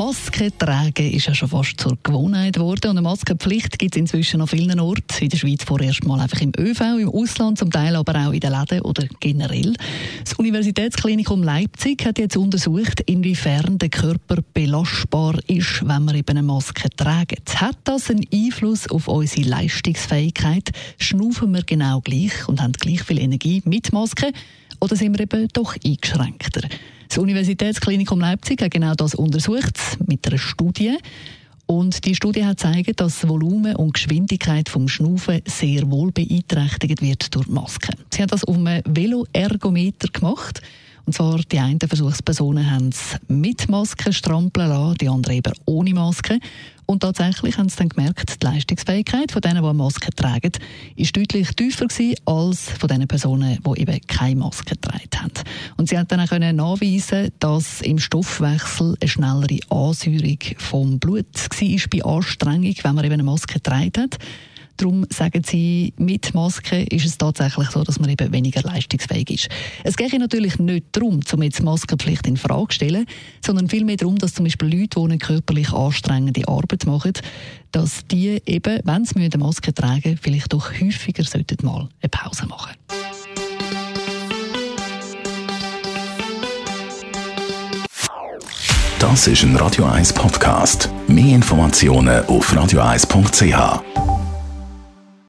Maske tragen ist ja schon fast zur Gewohnheit geworden. Und eine Maskenpflicht gibt es inzwischen an vielen Orten. In der Schweiz vorerst mal einfach im ÖV, im Ausland, zum Teil aber auch in den Läden oder generell. Das Universitätsklinikum Leipzig hat jetzt untersucht, inwiefern der Körper belastbar ist, wenn wir eben eine Maske tragen. Hat das einen Einfluss auf unsere Leistungsfähigkeit? Schnaufen wir genau gleich und haben gleich viel Energie mit Maske? Oder sind wir eben doch eingeschränkter? Das Universitätsklinikum Leipzig hat genau das untersucht mit einer Studie. Und die Studie hat gezeigt, dass das Volumen und Geschwindigkeit vom Schnaufen sehr wohl beeinträchtigt wird durch die Maske. Sie hat das auf einem Veloergometer gemacht. Und zwar die einen Versuchspersonen haben es mit Maske strampeln lassen, die anderen eben ohne Maske. Und tatsächlich haben sie dann gemerkt, die Leistungsfähigkeit von denen, die eine Maske tragen, ist deutlich tiefer gewesen als von den Personen, die eben keine Maske getragen haben. Und sie haben dann auch nachweisen, dass im Stoffwechsel eine schnellere Ansäuerung vom Blut war bei Anstrengung, wenn man eben eine Maske getragen hat. Darum sagen sie, mit Maske ist es tatsächlich so, dass man eben weniger leistungsfähig ist. Es geht natürlich nicht darum, um jetzt die Maskenpflicht in Frage zu stellen, sondern vielmehr darum, dass zum Beispiel Leute, die eine körperlich anstrengende Arbeit machen, dass die eben, wenn sie eine Maske tragen vielleicht doch häufiger sollten mal eine Pause machen Das ist ein Radio 1 Podcast. Mehr Informationen auf radio1.ch.